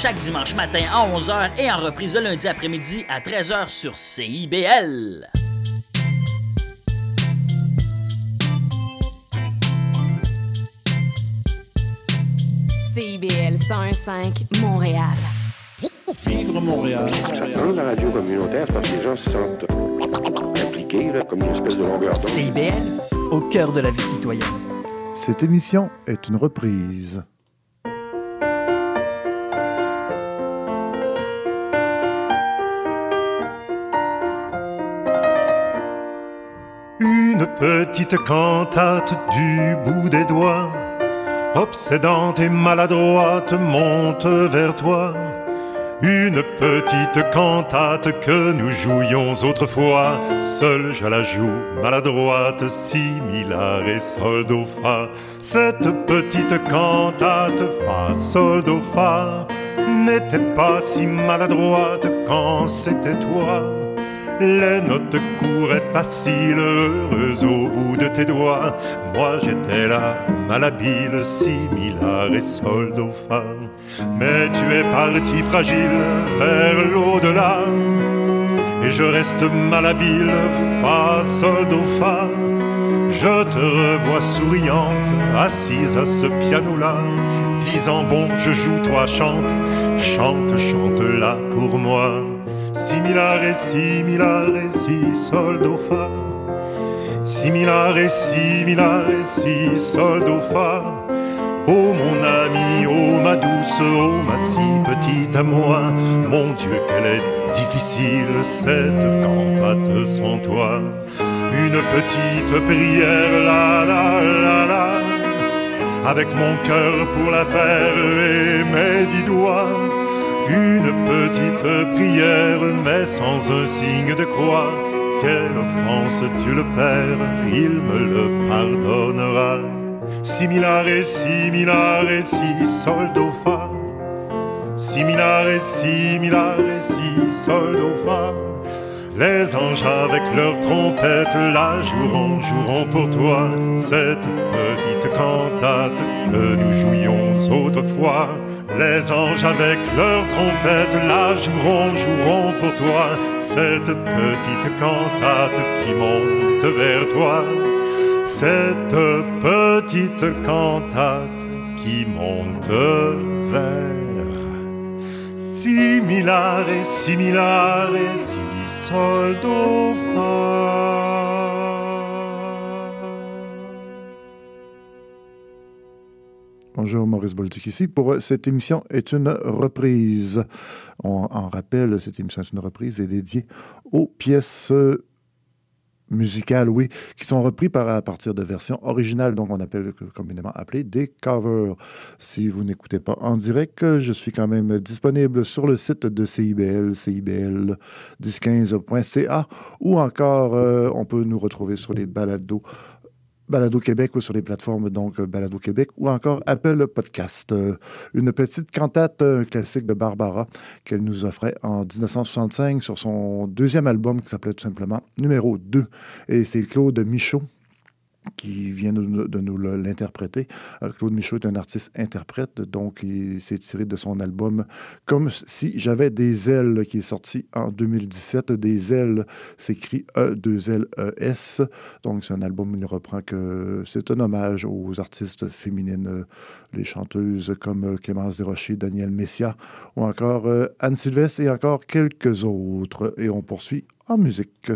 chaque dimanche matin à 11h et en reprise le lundi après-midi à 13h sur CIBL. CIBL 101.5 Montréal. Vivre Montréal. Dans la radio communautaire, parce que les gens se sentent impliqués, là, comme une espèce de longueur d'onde. CIBL, au cœur de la vie citoyenne. Cette émission est une reprise. Une petite cantate du bout des doigts, obsédante et maladroite, monte vers toi. Une petite cantate que nous jouions autrefois, seul je la joue, maladroite, similar et sol do fa. Cette petite cantate fa sol do fa n'était pas si maladroite quand c'était toi. Les notes couraient faciles, heureuses au bout de tes doigts. Moi j'étais là, malhabile, similar et sol. Mais tu es parti fragile vers l'au-delà. Et je reste malhabile, fa, sol, fa. Je te revois souriante, assise à ce piano-là, disant bon, je joue, toi chante, chante, chante là pour moi. Similar et similar et si, sol, do, fa. Similar et similar et si, sol, do, fa. Oh mon ami, oh ma douce, oh ma si petite à moi, mon Dieu qu'elle est difficile cette cantate sans toi. Une petite prière, la la la la, avec mon cœur pour la faire et mes dix doigts. Une petite prière, mais sans un signe de croix. Quelle offense, Dieu le Père, il me le pardonnera. Similar et similar et si sol do fa. Similar et similar et si sol do fa. Les anges avec leurs trompettes la joueront, joueront pour toi cette petite cantate que nous jouions autrefois. Les anges avec leurs trompettes la joueront, joueront pour toi cette petite cantate qui monte vers toi cette petite cantate qui monte vers et similar et si sol do Bonjour, Maurice Bolduc ici. Pour cette émission est une reprise. On en rappelle, cette émission est une reprise et dédiée aux pièces musicales, oui, qui sont reprises par, à partir de versions originales, donc on appelle communément appelées des covers. Si vous n'écoutez pas en direct, je suis quand même disponible sur le site de CIBL, cibl1015.ca, ou encore euh, on peut nous retrouver sur les balados Balado Québec ou sur les plateformes donc Balado Québec ou encore Apple Podcast. Euh, une petite cantate un classique de Barbara qu'elle nous offrait en 1965 sur son deuxième album qui s'appelait tout simplement Numéro 2. Et c'est Claude Michaud qui vient de, nous l'interpréter. Euh, Claude Michaud est un artiste-interprète, donc il s'est tiré de son album Comme si j'avais des ailes, qui est sorti en 2017. Des ailes s'écrit E-2-L-E-S. Donc c'est un album il reprend que c'est un hommage aux artistes féminines, les chanteuses comme Clémence Desrochers, Danielle Messia, ou encore euh, Anne Sylvestre et encore quelques autres. Et on poursuit en musique.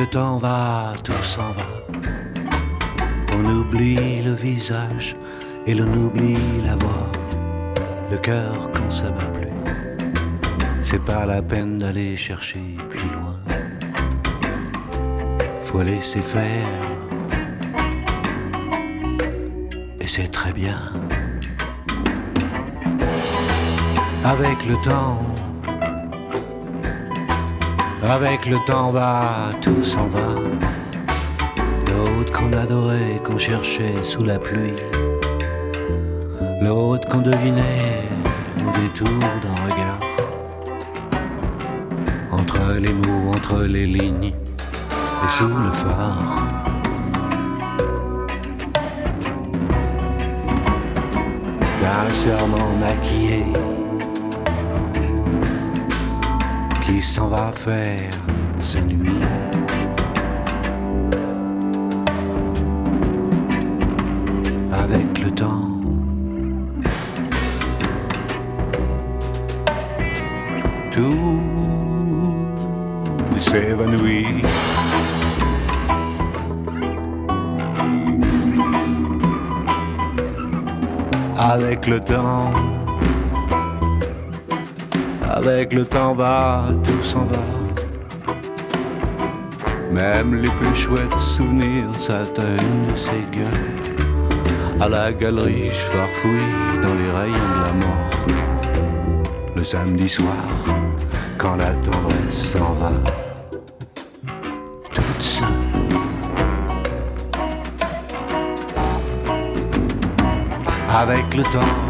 Le temps va, tout s'en va. On oublie le visage et l'on oublie la voix, le cœur quand ça va plus. C'est pas la peine d'aller chercher plus loin. Faut laisser faire. Et c'est très bien. Avec le temps, avec le temps va, tout s'en va. L'autre qu'on adorait, qu'on cherchait sous la pluie. L'autre qu'on devinait au détour d'un regard. Entre les mots, entre les lignes et sous le phare. D'un serment maquillé qui s'en va faire ses nuits. Avec le temps. Tout s'évanouit. Avec le temps. Avec le temps va, tout s'en va. Même les plus chouettes souvenirs s'atteignent de ces gueules. À la galerie, je farfouille dans les rayons de la mort. Le samedi soir, quand la tendresse s'en va, toute seule. Avec le temps.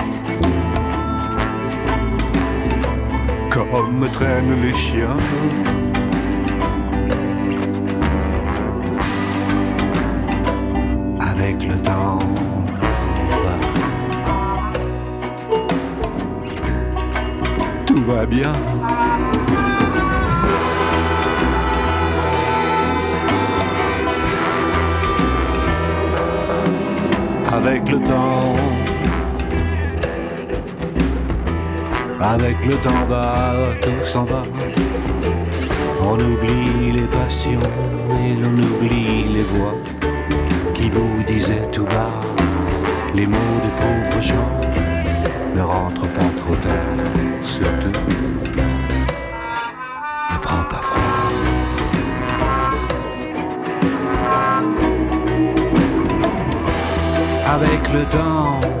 Comme me traînent les chiens. Avec le temps, tout va bien. Avec le temps. Avec le temps va, tout s'en va. On oublie les passions et l'on oublie les voix qui vous disaient tout bas les mots de pauvres gens. Ne rentre pas trop tard, surtout. Ne prends pas froid. Avec le temps.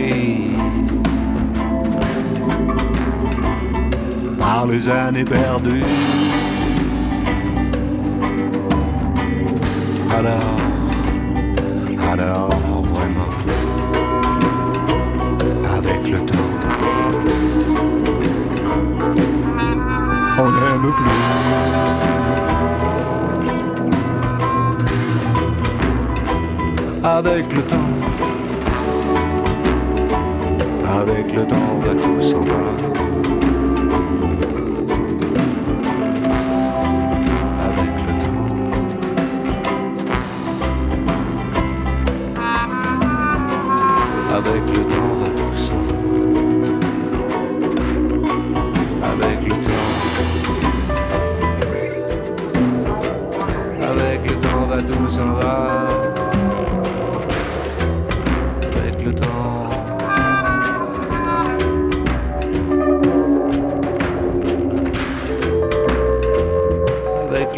les années perdues. Alors, alors vraiment, avec le temps, on n'aime plus. Avec le temps, avec le temps,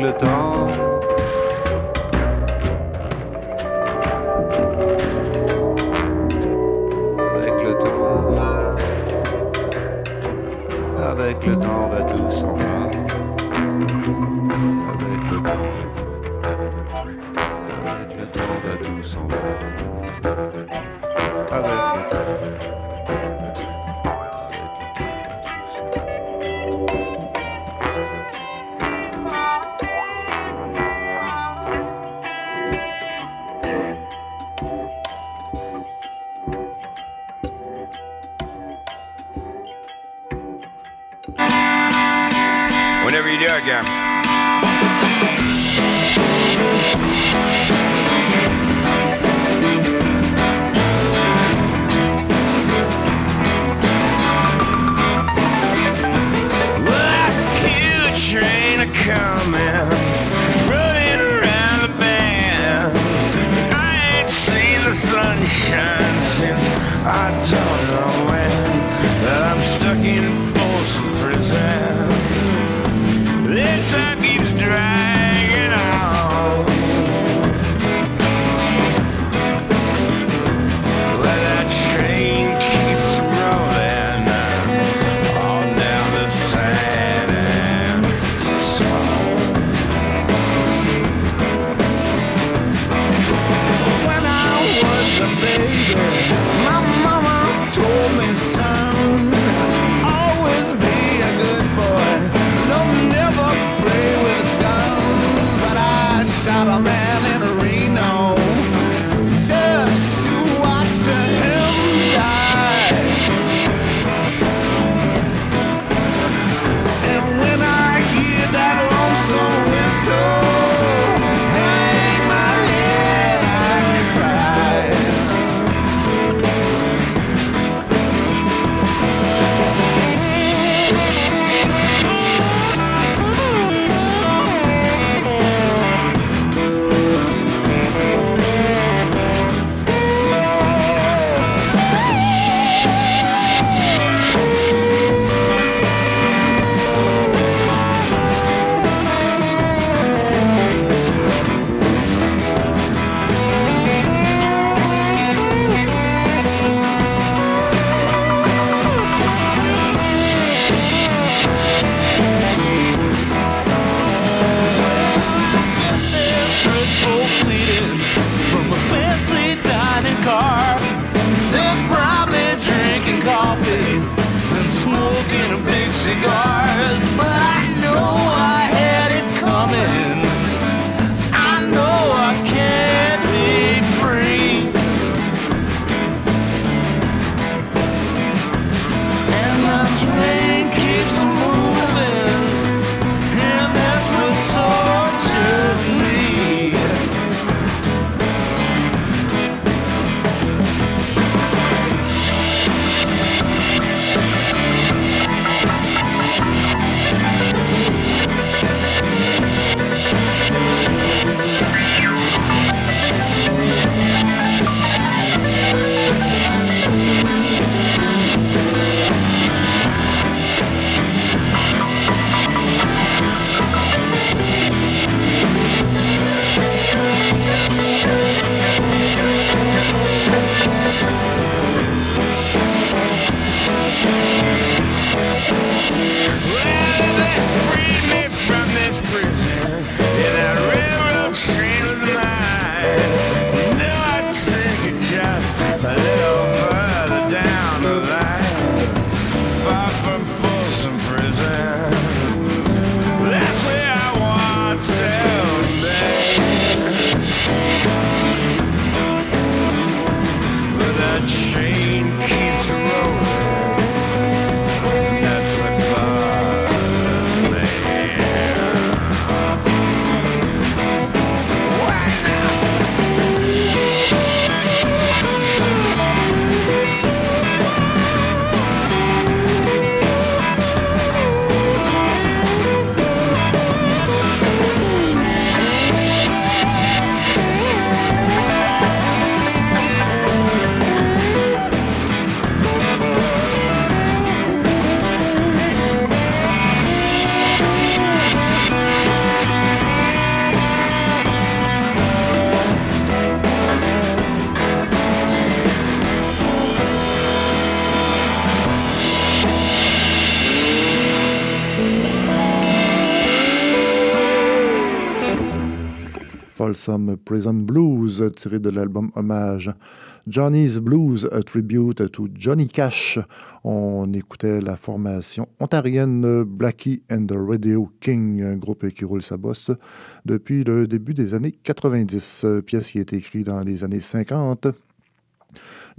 le temps. Car. Folsom Prison Blues, tiré de l'album Hommage. Johnny's Blues, a tribute to Johnny Cash. On écoutait la formation ontarienne Blackie and the Radio King, un groupe qui roule sa bosse depuis le début des années 90. Pièce qui a été écrite dans les années 50.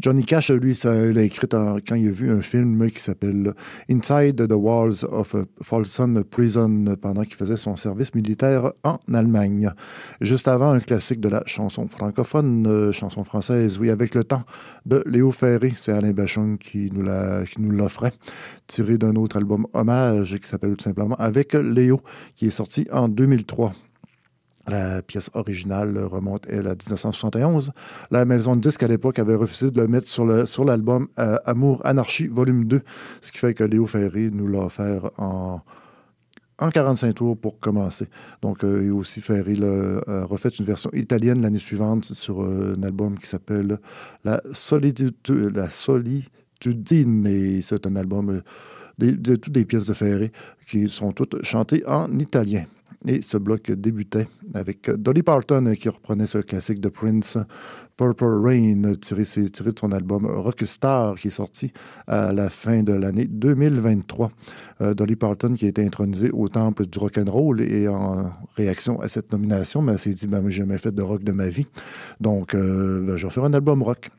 Johnny Cash, lui, ça, il l'a écrit quand il a vu un film qui s'appelle Inside the Walls of Folsom Prison pendant qu'il faisait son service militaire en Allemagne. Juste avant, un classique de la chanson francophone, euh, chanson française, oui, avec le temps, de Léo Ferré. C'est Alain Bachung qui nous l'offrait, tiré d'un autre album hommage qui s'appelle tout simplement Avec Léo, qui est sorti en 2003. La pièce originale remonte, elle, à 1971. La maison de disques, à l'époque, avait refusé de le mettre sur l'album euh, Amour Anarchie, volume 2, ce qui fait que Léo Ferré nous l'a offert en, en 45 tours pour commencer. Donc, euh, et aussi Ferré l'a euh, refait une version italienne l'année suivante sur euh, un album qui s'appelle La Solitude, La Solitudine, et c'est un album de toutes des pièces de Ferré qui sont toutes chantées en italien. Et ce bloc débutait avec Dolly Parton qui reprenait ce classique de Prince, Purple Rain, tiré, de son album Rockstar qui est sorti à la fin de l'année 2023. Euh, Dolly Parton qui a été intronisée au temple du rock'n'roll et en réaction à cette nomination, elle s'est dit, ben, moi, j'ai jamais fait de rock de ma vie. Donc, euh, ben, je vais faire un album rock.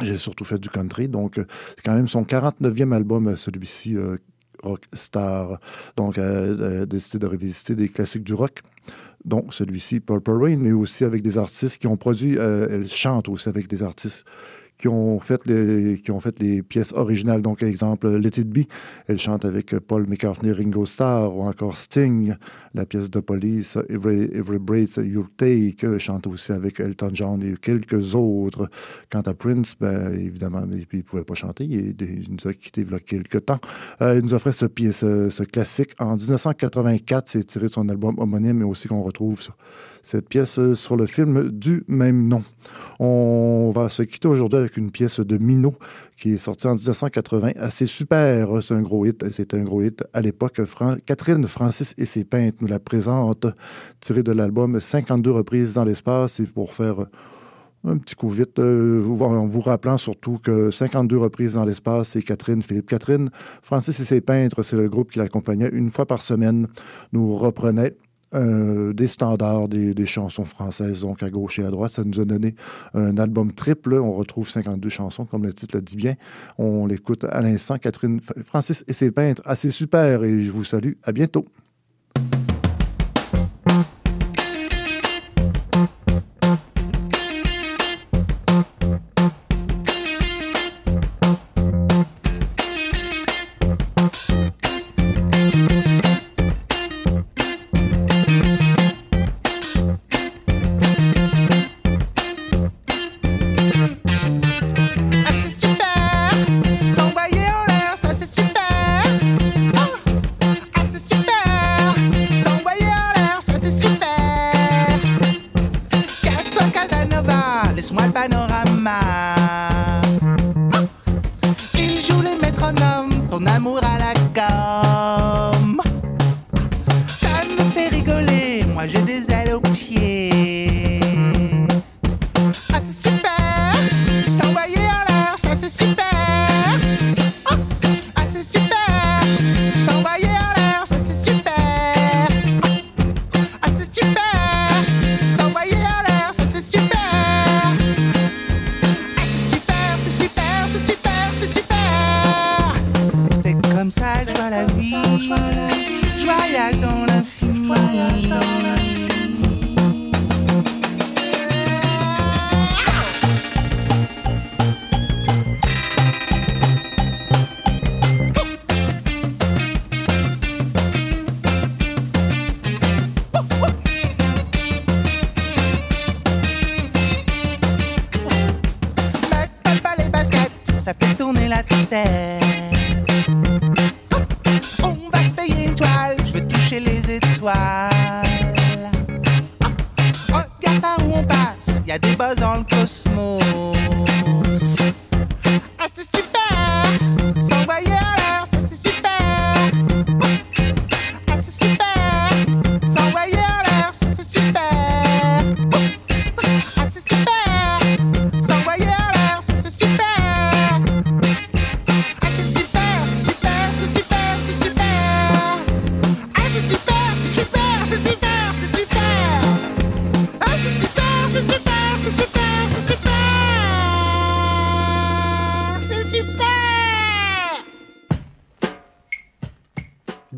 J'ai surtout fait du country, donc euh, c'est quand même son 49e album, celui-ci, Rockstar. Donc, elle a décidé de revisiter des classiques du rock. Donc, celui-ci, Purple Rain, mais aussi avec des artistes qui ont produit, euh, elle chante aussi avec des artistes qui ont fait les, qui ont fait les pièces originales. Donc, exemple, Let It Be, elle chante avec Paul McCartney, Ringo Starr, ou encore Sting, la pièce de Police, Every, Every Breath You Take, elle chante aussi avec Elton John et quelques autres. Quant à Prince, ben, évidemment, il ne pouvait pas chanter, il, nous a quittés il y a quelques temps. Euh, il nous offrait ce, ce classique en 1984, c'est tiré de son album homonyme, mais aussi qu'on retrouve sur cette pièce euh, sur le film du même nom. On va se quitter aujourd'hui avec une pièce de Minot qui est sortie en 1980. assez super, c'est un gros hit. C'est un gros hit à l'époque. Catherine Francis et ses peintres nous la présentent, tirée de l'album 52 reprises dans l'espace. C'est pour faire un petit coup vite, euh, en vous rappelant surtout que 52 reprises dans l'espace, c'est Catherine Philippe Catherine. Francis et ses peintres, c'est le groupe qui l'accompagnait une fois par semaine, nous reprenait euh, des standards, des, chansons françaises, donc à gauche et à droite. Ça nous a donné un album triple. On retrouve 52 chansons, comme le titre le dit bien. On l'écoute à l'instant. Catherine Francis et ses peintres, assez super. Et je vous salue. À bientôt.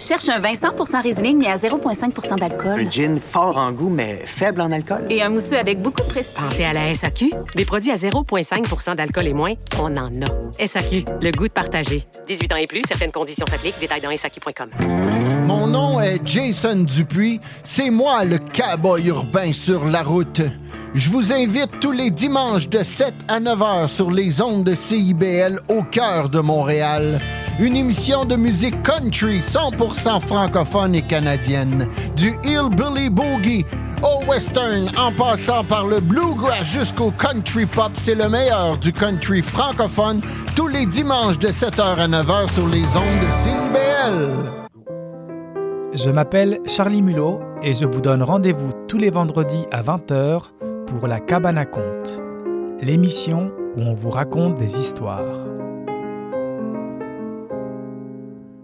Cherche un vin 100% Riesling, mais à 0,5% d'alcool. Un gin fort en goût, mais faible en alcool. Et un mousseux avec beaucoup de prestige. Pensez à la SAQ. Des produits à 0,5% d'alcool et moins, on en a. SAQ, le goût de partager. 18 ans et plus, certaines conditions s'appliquent. Détails dans SAQ.com. Mon nom est Jason Dupuis. C'est moi le cowboy urbain sur la route. Je vous invite tous les dimanches de 7 à 9 heures sur les ondes de CIBL au cœur de Montréal. Une émission de musique country 100% francophone et canadienne. Du hillbilly boogie au western en passant par le bluegrass jusqu'au country pop, c'est le meilleur du country francophone tous les dimanches de 7h à 9h sur les ondes de CIBL. Je m'appelle Charlie Mulot et je vous donne rendez-vous tous les vendredis à 20h pour La Cabane à Conte, l'émission où on vous raconte des histoires.